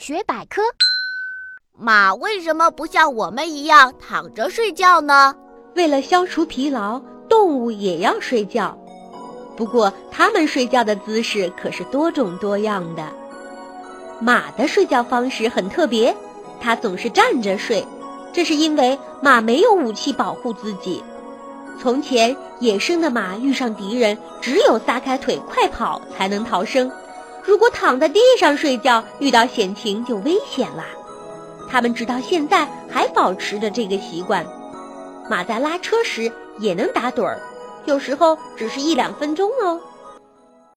学百科：马为什么不像我们一样躺着睡觉呢？为了消除疲劳，动物也要睡觉。不过，它们睡觉的姿势可是多种多样的。马的睡觉方式很特别，它总是站着睡，这是因为马没有武器保护自己。从前，野生的马遇上敌人，只有撒开腿快跑才能逃生。如果躺在地上睡觉，遇到险情就危险啦。他们直到现在还保持着这个习惯。马在拉车时也能打盹儿，有时候只是一两分钟哦。